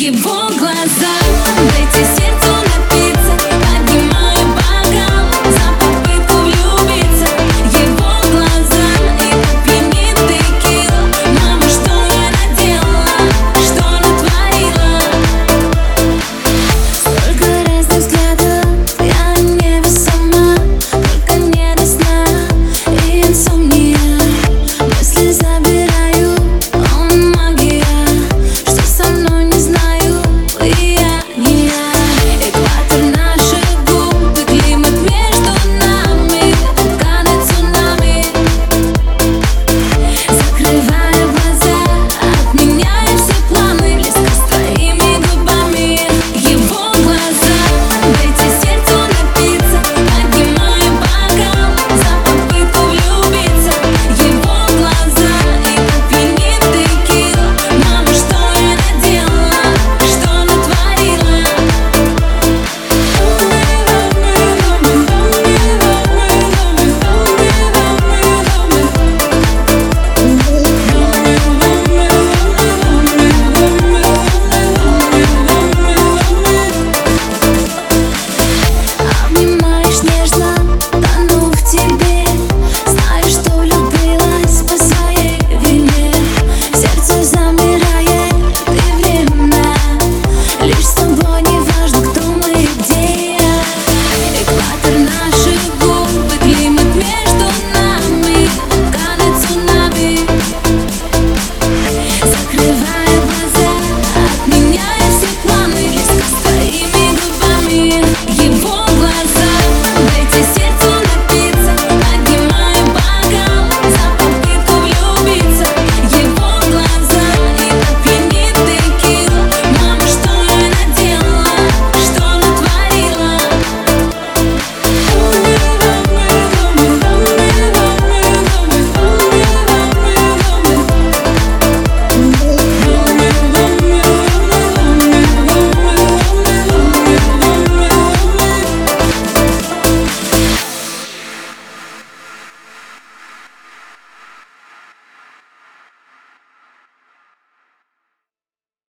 его глаза эти сердца.